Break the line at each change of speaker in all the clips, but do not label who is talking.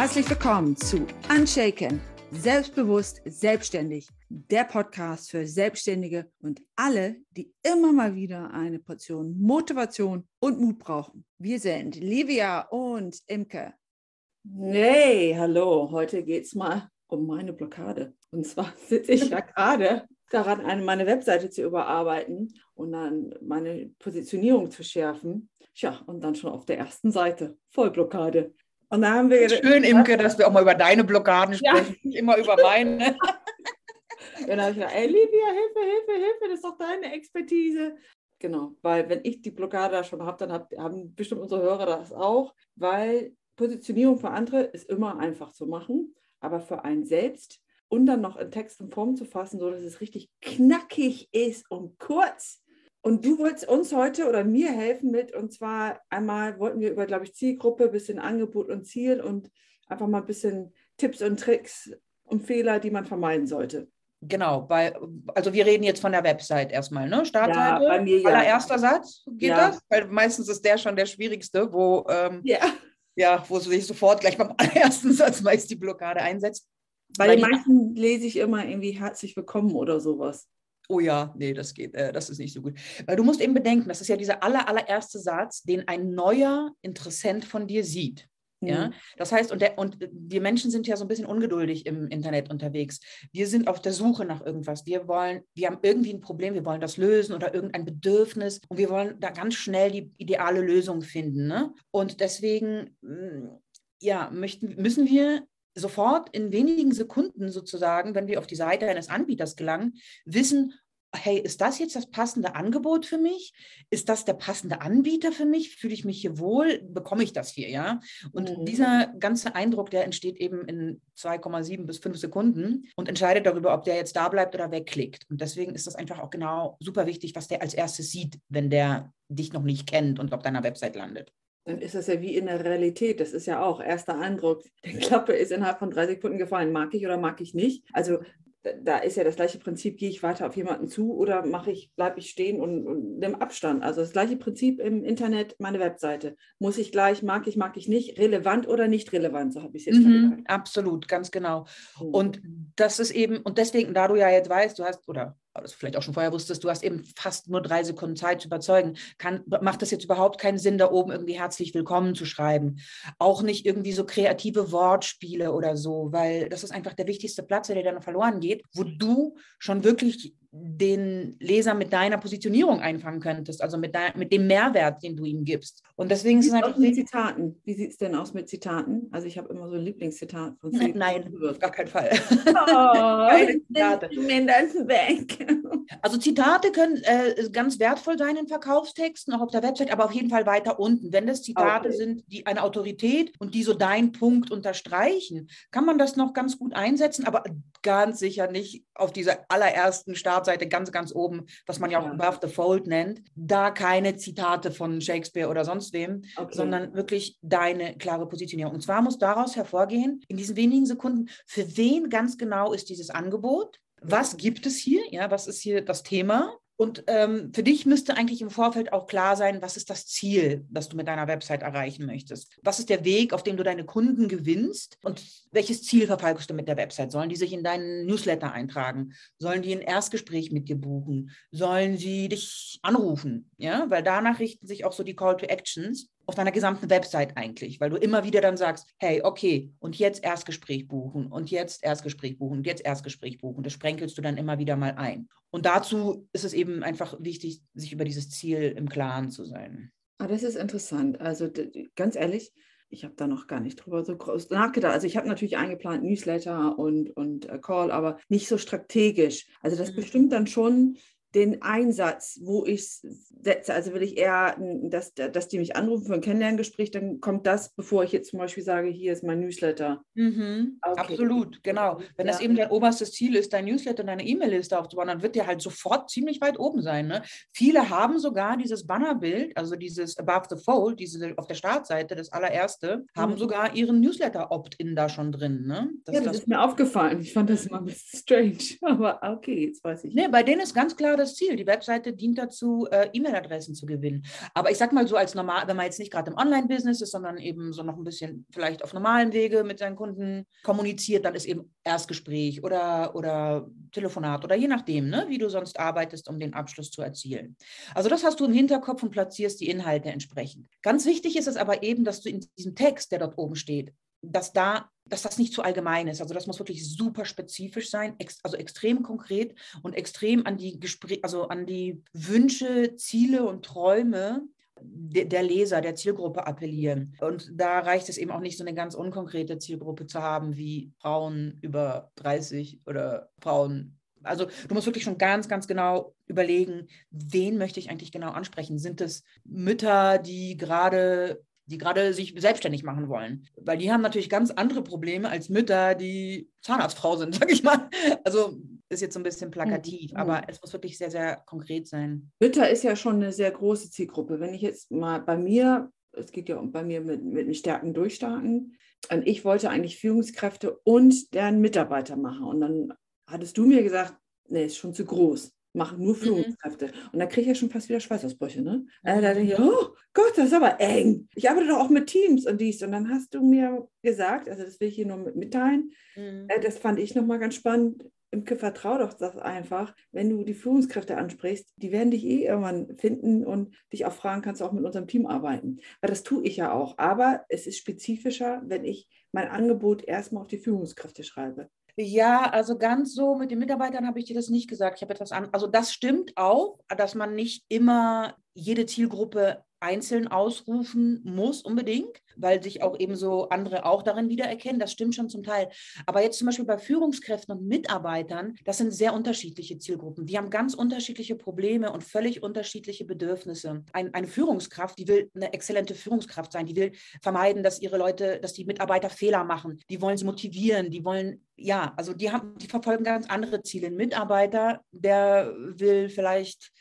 Herzlich willkommen zu Unshaken, selbstbewusst, selbstständig, der Podcast für Selbstständige und alle, die immer mal wieder eine Portion Motivation und Mut brauchen. Wir sind Livia und Imke.
Hey, hallo, heute geht es mal um meine Blockade. Und zwar sitze ich ja gerade daran, eine, meine Webseite zu überarbeiten und dann meine Positionierung zu schärfen. Tja, und dann schon auf der ersten Seite, Vollblockade.
Und da haben wir
schön, Imke, dass wir auch mal über deine Blockaden sprechen, ja. nicht immer über meine.
dann habe ich gedacht, ey, Livia, Hilfe, Hilfe, Hilfe, das ist doch deine Expertise. Genau, weil wenn ich die Blockade da schon habe, dann hab, haben bestimmt unsere Hörer das auch, weil Positionierung für andere ist immer einfach zu machen, aber für einen selbst und dann noch in Text und Form zu fassen, so dass es richtig knackig ist und kurz, und du wolltest uns heute oder mir helfen mit, und zwar einmal wollten wir über, glaube ich, Zielgruppe, bisschen Angebot und Ziel und einfach mal ein bisschen Tipps und Tricks und Fehler, die man vermeiden sollte.
Genau, bei, also wir reden jetzt von der Website erstmal, ne?
Startseite. Ja, bei mir
ja. Allererster Satz, geht ja. das? Weil meistens ist der schon der schwierigste, wo, ähm, ja. Ja, wo sich sofort gleich beim allerersten Satz meist die Blockade einsetzt.
Bei den meisten lese ich immer irgendwie herzlich willkommen oder sowas
oh ja, nee, das geht, äh, das ist nicht so gut. Weil du musst eben bedenken, das ist ja dieser aller, allererste Satz, den ein neuer Interessent von dir sieht. Ja, mhm. das heißt, und, der, und die Menschen sind ja so ein bisschen ungeduldig im Internet unterwegs. Wir sind auf der Suche nach irgendwas. Wir wollen, wir haben irgendwie ein Problem, wir wollen das lösen oder irgendein Bedürfnis und wir wollen da ganz schnell die ideale Lösung finden. Ne? Und deswegen, mm, ja, möchten, müssen wir sofort in wenigen Sekunden sozusagen, wenn wir auf die Seite eines Anbieters gelangen, wissen, hey, ist das jetzt das passende Angebot für mich? Ist das der passende Anbieter für mich? Fühle ich mich hier wohl? Bekomme ich das hier, ja? Und mhm. dieser ganze Eindruck, der entsteht eben in 2,7 bis 5 Sekunden und entscheidet darüber, ob der jetzt da bleibt oder wegklickt. Und deswegen ist das einfach auch genau super wichtig, was der als erstes sieht, wenn der dich noch nicht kennt und auf deiner Website landet
dann ist das ja wie in der Realität. Das ist ja auch erster Eindruck. Die Klappe ist innerhalb von drei Sekunden gefallen. Mag ich oder mag ich nicht? Also da ist ja das gleiche Prinzip, gehe ich weiter auf jemanden zu oder mache ich, bleibe ich stehen und, und nehme Abstand. Also das gleiche Prinzip im Internet, meine Webseite. Muss ich gleich, mag ich, mag ich nicht, relevant oder nicht relevant, so habe ich es jetzt
mhm, Absolut, ganz genau. Und das ist eben, und deswegen, da du ja jetzt weißt, du hast, oder das vielleicht auch schon vorher wusstest, du hast eben fast nur drei Sekunden Zeit zu überzeugen, kann, macht das jetzt überhaupt keinen Sinn, da oben irgendwie herzlich willkommen zu schreiben. Auch nicht irgendwie so kreative Wortspiele oder so, weil das ist einfach der wichtigste Platz, der dir dann verloren geht, wo du schon wirklich den Leser mit deiner Positionierung einfangen könntest, also mit, dein, mit dem Mehrwert, den du ihm gibst. Und deswegen es
einfach. Mit Zitaten. Wie sieht es denn aus mit Zitaten? Also ich habe immer so ein Lieblingszitat
von Nein, nein auf gar keinen Fall. Oh, Keine Zitate. weg. Also Zitate können äh, ganz wertvoll sein in Verkaufstexten, auch auf der Website, aber auf jeden Fall weiter unten. Wenn das Zitate okay. sind, die eine Autorität und die so deinen Punkt unterstreichen, kann man das noch ganz gut einsetzen, aber ganz sicher nicht auf dieser allerersten Startseite ganz, ganz oben, was man ja auch ja. above the fold nennt, da keine Zitate von Shakespeare oder sonst wem, okay. sondern wirklich deine klare Positionierung. Und zwar muss daraus hervorgehen, in diesen wenigen Sekunden, für wen ganz genau ist dieses Angebot? Was gibt es hier? Ja, was ist hier das Thema? Und ähm, für dich müsste eigentlich im Vorfeld auch klar sein, was ist das Ziel, das du mit deiner Website erreichen möchtest? Was ist der Weg, auf dem du deine Kunden gewinnst? Und welches Ziel verfolgst du mit der Website? Sollen die sich in deinen Newsletter eintragen? Sollen die ein Erstgespräch mit dir buchen? Sollen sie dich anrufen? Ja, weil danach richten sich auch so die Call to Actions auf deiner gesamten Website eigentlich, weil du immer wieder dann sagst, hey, okay, und jetzt Erstgespräch buchen und jetzt Erstgespräch buchen und jetzt Erstgespräch buchen. Das sprenkelst du dann immer wieder mal ein. Und dazu ist es eben einfach wichtig, sich über dieses Ziel im Klaren zu sein.
Ah, das ist interessant. Also ganz ehrlich, ich habe da noch gar nicht drüber so groß nachgedacht. Also ich habe natürlich eingeplant Newsletter und, und äh, Call, aber nicht so strategisch. Also das mhm. bestimmt dann schon den Einsatz, wo ich setze. Also will ich eher, dass, dass die mich anrufen für ein Kennenlerngespräch, dann kommt das, bevor ich jetzt zum Beispiel sage, hier ist mein Newsletter.
Mhm, okay. Absolut, genau. Wenn ja. das eben dein oberstes Ziel ist, dein Newsletter, deine E-Mail-Liste aufzubauen, dann wird der halt sofort ziemlich weit oben sein. Ne? Viele haben sogar dieses Bannerbild, also dieses Above the Fold, diese auf der Startseite, das allererste, mhm. haben sogar ihren Newsletter-Opt-in da schon drin. Ne?
Das, ja, das, das ist mir aufgefallen. Ich fand das immer ein bisschen strange, aber okay, jetzt weiß ich.
Nee, bei denen ist ganz klar das Ziel. Die Webseite dient dazu, äh, E-Mail-Adressen zu gewinnen. Aber ich sag mal so als normal, wenn man jetzt nicht gerade im Online-Business ist, sondern eben so noch ein bisschen vielleicht auf normalen Wege mit seinen Kunden kommuniziert, dann ist eben Erstgespräch oder, oder Telefonat oder je nachdem, ne, wie du sonst arbeitest, um den Abschluss zu erzielen. Also das hast du im Hinterkopf und platzierst die Inhalte entsprechend. Ganz wichtig ist es aber eben, dass du in diesem Text, der dort oben steht, dass da, dass das nicht zu allgemein ist. Also das muss wirklich super spezifisch sein, ex, also extrem konkret und extrem an die Gespräch, also an die Wünsche, Ziele und Träume der Leser, der Zielgruppe appellieren. Und da reicht es eben auch nicht, so eine ganz unkonkrete Zielgruppe zu haben, wie Frauen über 30 oder Frauen. Also du musst wirklich schon ganz, ganz genau überlegen, wen möchte ich eigentlich genau ansprechen? Sind es Mütter, die gerade die gerade sich selbstständig machen wollen. Weil die haben natürlich ganz andere Probleme als Mütter, die Zahnarztfrau sind, sag ich mal. Also ist jetzt so ein bisschen plakativ, mhm. aber es muss wirklich sehr, sehr konkret sein.
Mütter ist ja schon eine sehr große Zielgruppe. Wenn ich jetzt mal bei mir, es geht ja bei mir mit, mit Stärken durchstarten, und ich wollte eigentlich Führungskräfte und deren Mitarbeiter machen. Und dann hattest du mir gesagt, nee, ist schon zu groß machen nur mhm. Führungskräfte. Mhm. Und da kriege ich ja schon fast wieder Schweißausbrüche. Ne? Äh, da denke ich, oh Gott, das ist aber eng. Ich arbeite doch auch mit Teams und dies. Und dann hast du mir gesagt, also das will ich hier nur mitteilen, mhm. äh, das fand ich nochmal ganz spannend. Imke, vertrau doch das einfach, wenn du die Führungskräfte ansprichst, die werden dich eh irgendwann finden und dich auch fragen, kannst du auch mit unserem Team arbeiten. Weil das tue ich ja auch. Aber es ist spezifischer, wenn ich mein Angebot erstmal auf die Führungskräfte schreibe.
Ja, also ganz so mit den Mitarbeitern habe ich dir das nicht gesagt. Ich habe etwas an. Also das stimmt auch, dass man nicht immer jede Zielgruppe einzeln ausrufen muss unbedingt, weil sich auch eben so andere auch darin wiedererkennen. Das stimmt schon zum Teil. Aber jetzt zum Beispiel bei Führungskräften und Mitarbeitern, das sind sehr unterschiedliche Zielgruppen. Die haben ganz unterschiedliche Probleme und völlig unterschiedliche Bedürfnisse. Ein, eine Führungskraft, die will eine exzellente Führungskraft sein. Die will vermeiden, dass ihre Leute, dass die Mitarbeiter Fehler machen. Die wollen sie motivieren. Die wollen ja, also die haben, die verfolgen ganz andere Ziele. Ein Mitarbeiter, der will vielleicht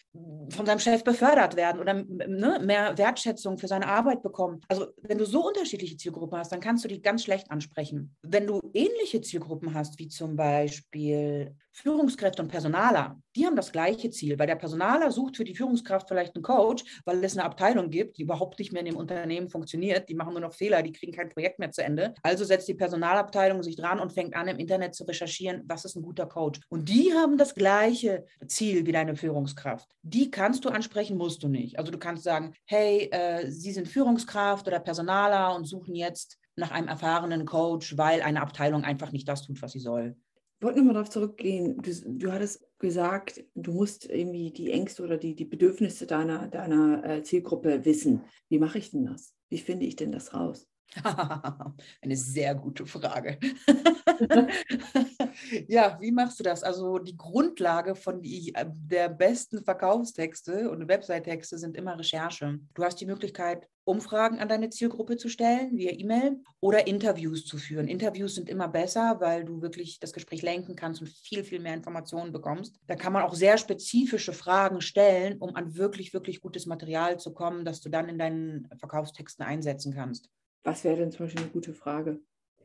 von seinem Chef befördert werden oder ne, mehr Wertschätzung für seine Arbeit bekommen. Also wenn du so unterschiedliche Zielgruppen hast, dann kannst du die ganz schlecht ansprechen. Wenn du ähnliche Zielgruppen hast, wie zum Beispiel Führungskräfte und Personaler, die haben das gleiche Ziel, weil der Personaler sucht für die Führungskraft vielleicht einen Coach, weil es eine Abteilung gibt, die überhaupt nicht mehr in dem Unternehmen funktioniert, die machen nur noch Fehler, die kriegen kein Projekt mehr zu Ende. Also setzt die Personalabteilung sich dran und fängt an, im Internet zu recherchieren, was ist ein guter Coach. Und die haben das gleiche Ziel wie deine Führungskraft. Die kannst du ansprechen, musst du nicht. Also du kannst sagen, hey, äh, Sie sind Führungskraft oder Personaler und suchen jetzt nach einem erfahrenen Coach, weil eine Abteilung einfach nicht das tut, was sie soll.
Ich wollte nochmal darauf zurückgehen. Du, du, hattest gesagt, du musst irgendwie die Ängste oder die, die Bedürfnisse deiner, deiner äh, Zielgruppe wissen. Wie mache ich denn das? Wie finde ich denn das raus?
Eine sehr gute Frage. ja, wie machst du das? Also die Grundlage von die, äh, der besten Verkaufstexte und Website-Texte sind immer Recherche. Du hast die Möglichkeit, Umfragen an deine Zielgruppe zu stellen via E-Mail oder Interviews zu führen. Interviews sind immer besser, weil du wirklich das Gespräch lenken kannst und viel, viel mehr Informationen bekommst. Da kann man auch sehr spezifische Fragen stellen, um an wirklich, wirklich gutes Material zu kommen, das du dann in deinen Verkaufstexten einsetzen kannst.
Was wäre denn zum Beispiel eine gute Frage?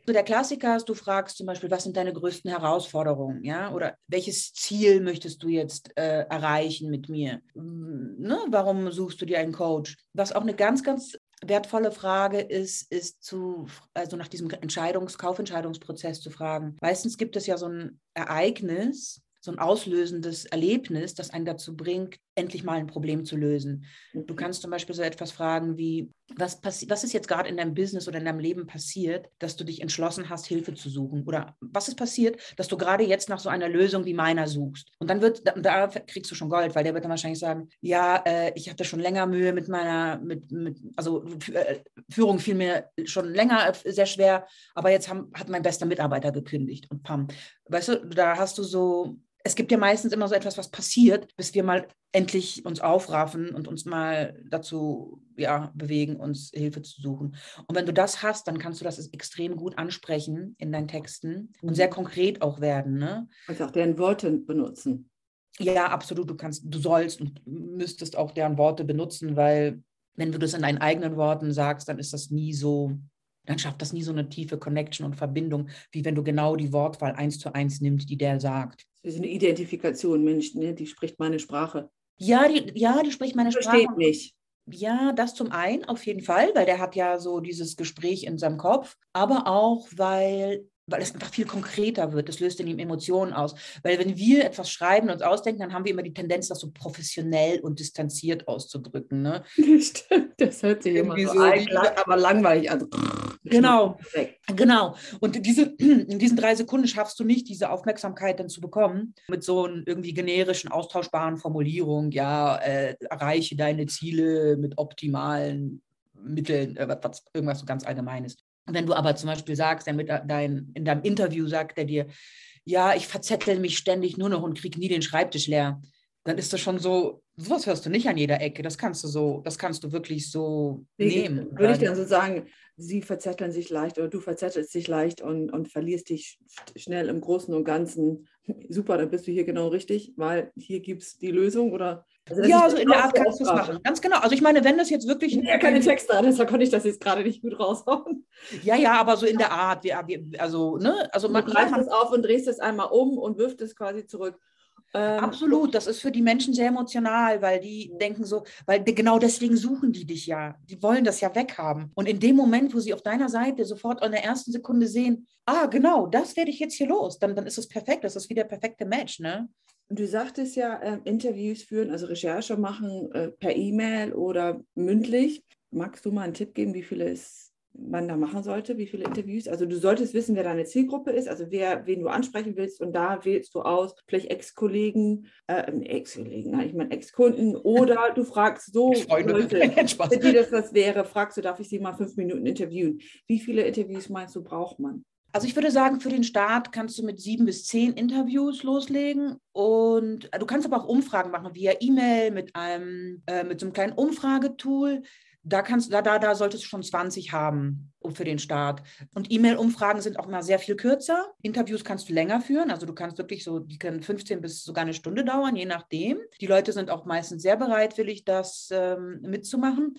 So der Klassiker ist, du fragst zum Beispiel, was sind deine größten Herausforderungen, ja, oder welches Ziel möchtest du jetzt äh, erreichen mit mir? Hm, ne? Warum suchst du dir einen Coach? Was auch eine ganz, ganz wertvolle Frage ist, ist zu, also nach diesem Entscheidungs-, Kaufentscheidungsprozess zu fragen. Meistens gibt es ja so ein Ereignis, so ein auslösendes Erlebnis, das einen dazu bringt, endlich mal ein Problem zu lösen. Du mhm. kannst zum Beispiel so etwas fragen wie, was, was ist jetzt gerade in deinem Business oder in deinem Leben passiert, dass du dich entschlossen hast, Hilfe zu suchen? Oder was ist passiert, dass du gerade jetzt nach so einer Lösung wie meiner suchst? Und dann wird, da, da kriegst du schon Gold, weil der wird dann wahrscheinlich sagen, ja, äh, ich hatte schon länger Mühe mit meiner, mit, mit also äh, Führung fiel mir schon länger äh, sehr schwer, aber jetzt haben, hat mein bester Mitarbeiter gekündigt und pam. Weißt du, da hast du so es gibt ja meistens immer so etwas, was passiert, bis wir mal endlich uns aufraffen und uns mal dazu ja, bewegen, uns Hilfe zu suchen. Und wenn du das hast, dann kannst du das extrem gut ansprechen in deinen Texten und mhm. sehr konkret auch werden. Ne?
Und auch deren Worte benutzen.
Ja, absolut. Du kannst, du sollst und müsstest auch deren Worte benutzen, weil wenn du das in deinen eigenen Worten sagst, dann ist das nie so dann schafft das nie so eine tiefe Connection und Verbindung, wie wenn du genau die Wortwahl eins zu eins nimmst, die der sagt.
Das ist eine Identifikation, Mensch, ne? die spricht meine Sprache.
Ja, die, ja, die spricht meine
Sprache. Versteht mich.
Ja, das zum einen auf jeden Fall, weil der hat ja so dieses Gespräch in seinem Kopf, aber auch, weil weil es einfach viel konkreter wird. Es löst in ihm Emotionen aus. Weil wenn wir etwas schreiben und uns ausdenken, dann haben wir immer die Tendenz, das so professionell und distanziert auszudrücken. Ne?
Stimmt, das hört sich immer so, so ein, aber langweilig an.
Genau, genau. Und diese, in diesen drei Sekunden schaffst du nicht, diese Aufmerksamkeit dann zu bekommen mit so einer irgendwie generischen, austauschbaren Formulierung. Ja, äh, erreiche deine Ziele mit optimalen Mitteln, äh, was, irgendwas so ganz Allgemeines. Wenn du aber zum Beispiel sagst, mit dein, in deinem Interview sagt er dir, ja, ich verzettel mich ständig nur noch und kriege nie den Schreibtisch leer, dann ist das schon so, sowas hörst du nicht an jeder Ecke. Das kannst du so, das kannst du wirklich so Wie, nehmen.
Würde ich dann so sagen, sie verzetteln sich leicht oder du verzettelst dich leicht und, und verlierst dich schnell im Großen und Ganzen. Super, dann bist du hier genau richtig, weil hier gibt es die Lösung oder
also ja, so in der Art kannst du es machen. Ganz genau. Also ich meine, wenn das jetzt wirklich.
Ja, keine Texte, deshalb konnte ich das jetzt gerade nicht gut raushauen.
Ja, ja, aber so in der Art. Wir, wir, also, ne? Also
man greift es auf und drehst es einmal um und wirft es quasi zurück.
Ähm, Absolut, das ist für die Menschen sehr emotional, weil die denken so, weil genau deswegen suchen die dich ja. Die wollen das ja weghaben. Und in dem Moment, wo sie auf deiner Seite sofort in der ersten Sekunde sehen, ah, genau, das werde ich jetzt hier los, dann, dann ist es perfekt, das ist wie der perfekte Match, ne?
Du sagtest ja, äh, Interviews führen, also Recherche machen äh, per E-Mail oder mündlich. Magst du mal einen Tipp geben, wie viele es man da machen sollte, wie viele Interviews. Also du solltest wissen, wer deine Zielgruppe ist, also wer, wen du ansprechen willst und da wählst du aus, vielleicht Ex-Kollegen, äh, Ex-Kollegen, ich meine Ex-Kunden oder du fragst so Leute, für die das was wäre, fragst du, darf ich sie mal fünf Minuten interviewen. Wie viele Interviews meinst du, braucht man?
Also ich würde sagen, für den Start kannst du mit sieben bis zehn Interviews loslegen und äh, du kannst aber auch Umfragen machen via E-Mail mit einem äh, mit so einem kleinen Umfragetool. Da kannst da da da solltest du schon 20 haben für den Start. Und E-Mail-Umfragen sind auch mal sehr viel kürzer. Interviews kannst du länger führen. Also du kannst wirklich so, die können 15 bis sogar eine Stunde dauern, je nachdem. Die Leute sind auch meistens sehr bereitwillig, das ähm, mitzumachen,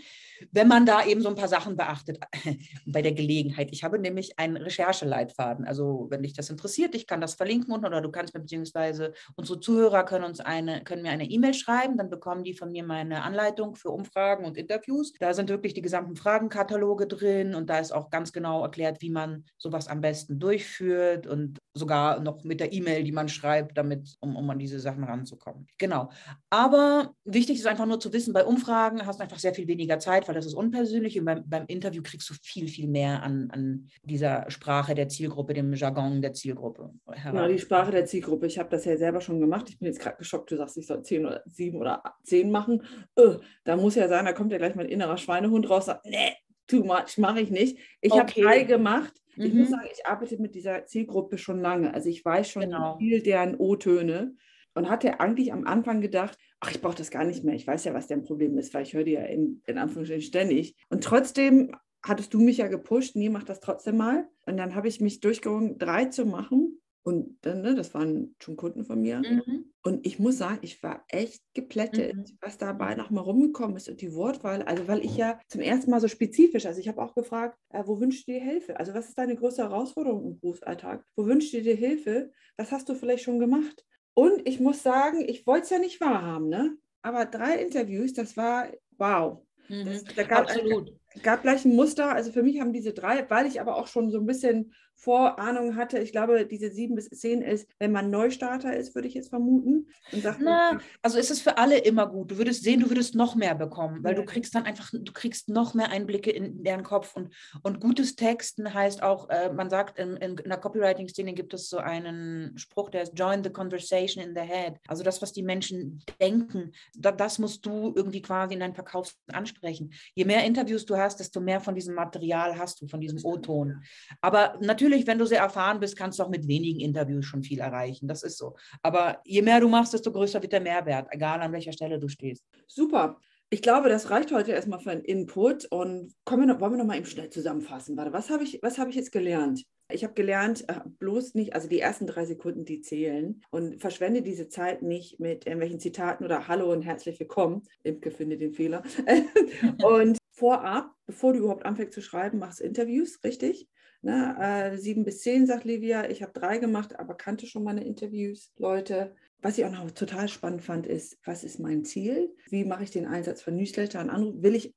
wenn man da eben so ein paar Sachen beachtet bei der Gelegenheit. Ich habe nämlich einen Rechercheleitfaden. Also wenn dich das interessiert, ich kann das verlinken unten oder du kannst mir beziehungsweise unsere Zuhörer können uns eine, können mir eine E-Mail schreiben, dann bekommen die von mir meine Anleitung für Umfragen und Interviews. Da sind wirklich die gesamten Fragenkataloge drin und da ist auch ganz genau erklärt, wie man sowas am besten durchführt und sogar noch mit der E-Mail, die man schreibt, damit, um, um an diese Sachen ranzukommen. Genau. Aber wichtig ist einfach nur zu wissen, bei Umfragen hast du einfach sehr viel weniger Zeit, weil das ist unpersönlich und beim, beim Interview kriegst du viel, viel mehr an, an dieser Sprache der Zielgruppe, dem Jargon der Zielgruppe.
Heran. Ja, die Sprache der Zielgruppe. Ich habe das ja selber schon gemacht. Ich bin jetzt gerade geschockt, du sagst, ich soll zehn oder sieben oder zehn machen. Öh, da muss ja sein, da kommt ja gleich mein innerer Schweinehund raus. Sagt, nee, too much, mache ich nicht. Ich okay. habe drei gemacht. Ich mhm. muss sagen, ich arbeite mit dieser Zielgruppe schon lange. Also ich weiß schon genau. viel deren O-Töne und hatte eigentlich am Anfang gedacht, ach, ich brauche das gar nicht mehr. Ich weiß ja, was dein Problem ist, weil ich höre dir ja in, in Anführungsstrichen ständig. Und trotzdem hattest du mich ja gepusht, nee, mach das trotzdem mal. Und dann habe ich mich durchgerungen, drei zu machen. Und dann, ne, das waren schon Kunden von mir. Mhm. Und ich muss sagen, ich war echt geplättet, mhm. was dabei nochmal rumgekommen ist und die Wortwahl. Also, weil ich ja zum ersten Mal so spezifisch, also ich habe auch gefragt, äh, wo wünschst du dir Hilfe? Also, was ist deine größte Herausforderung im Berufsalltag? Wo wünschst du dir Hilfe? Was hast du vielleicht schon gemacht? Und ich muss sagen, ich wollte es ja nicht wahrhaben, ne? Aber drei Interviews, das war wow. Mhm. Das, da gab, Absolut. gab gleich ein Muster. Also für mich haben diese drei, weil ich aber auch schon so ein bisschen Vorahnung hatte. Ich glaube, diese sieben bis zehn ist, wenn man Neustarter ist, würde ich jetzt vermuten.
Sagt, Na, also ist es für alle immer gut. Du würdest sehen, du würdest noch mehr bekommen, weil ja. du kriegst dann einfach, du kriegst noch mehr Einblicke in deren Kopf. Und, und gutes Texten heißt auch, äh, man sagt, in, in, in der Copywriting-Szene gibt es so einen Spruch, der ist Join the conversation in the head. Also das, was die Menschen denken, da, das musst du irgendwie quasi in deinen Verkauf ansprechen. Je mehr Interviews du hast, desto mehr von diesem Material hast du, von diesem O-Ton. Aber natürlich natürlich, wenn du sehr erfahren bist, kannst du auch mit wenigen Interviews schon viel erreichen. Das ist so. Aber je mehr du machst, desto größer wird der Mehrwert, egal an welcher Stelle du stehst.
Super. Ich glaube, das reicht heute erstmal für einen Input. Und wir noch, wollen wir noch mal eben schnell zusammenfassen. Warte, was habe ich, hab ich jetzt gelernt? Ich habe gelernt, äh, bloß nicht, also die ersten drei Sekunden, die zählen. Und verschwende diese Zeit nicht mit irgendwelchen Zitaten oder Hallo und herzlich willkommen. Imke findet den Fehler. und vorab bevor du überhaupt anfängst zu schreiben, machst Interviews, richtig? Ne, äh, sieben bis zehn, sagt Livia. Ich habe drei gemacht, aber kannte schon meine Interviews. Leute, was ich auch noch total spannend fand, ist, was ist mein Ziel? Wie mache ich den Einsatz von Newsletter und Anruf? Will ich,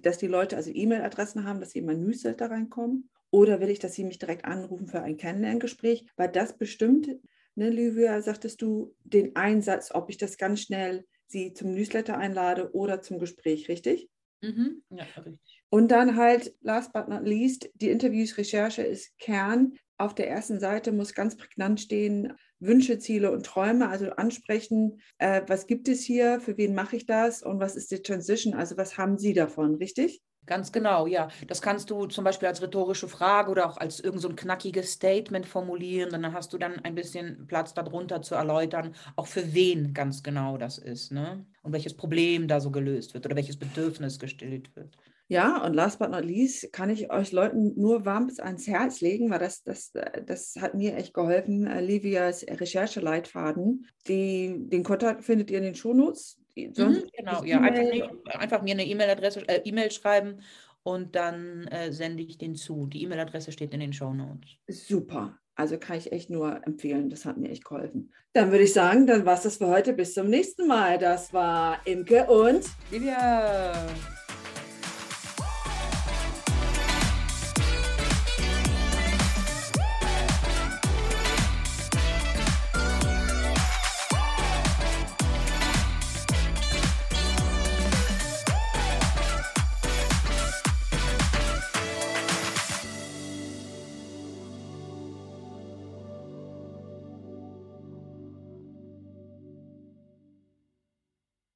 dass die Leute also E-Mail-Adressen haben, dass sie in mein Newsletter reinkommen? Oder will ich, dass sie mich direkt anrufen für ein Kennenlerngespräch? Weil das bestimmt, ne, Livia, sagtest du, den Einsatz, ob ich das ganz schnell sie zum Newsletter einlade oder zum Gespräch, richtig?
Mhm. Ja, richtig.
Und dann halt, last but not least, die Interviews, Recherche ist Kern. Auf der ersten Seite muss ganz prägnant stehen, Wünsche, Ziele und Träume, also ansprechen, äh, was gibt es hier, für wen mache ich das und was ist die Transition, also was haben Sie davon, richtig?
Ganz genau, ja. Das kannst du zum Beispiel als rhetorische Frage oder auch als irgend so knackiges Statement formulieren. Und dann hast du dann ein bisschen Platz darunter zu erläutern, auch für wen ganz genau das ist, ne? Und welches Problem da so gelöst wird oder welches Bedürfnis gestillt wird.
Ja, und last but not least kann ich euch Leuten nur warm bis ans Herz legen, weil das, das, das hat mir echt geholfen. Livias Rechercheleitfaden. Die, den Kontakt findet ihr in den Shownotes.
Mhm, genau, ja. Einfach, einfach, mir eine E-Mail-Adresse, äh, E-Mail schreiben und dann äh, sende ich den zu. Die E-Mail-Adresse steht in den Shownotes.
Super. Also kann ich echt nur empfehlen. Das hat mir echt geholfen. Dann würde ich sagen, dann war es das für heute. Bis zum nächsten Mal. Das war Imke und
Livia.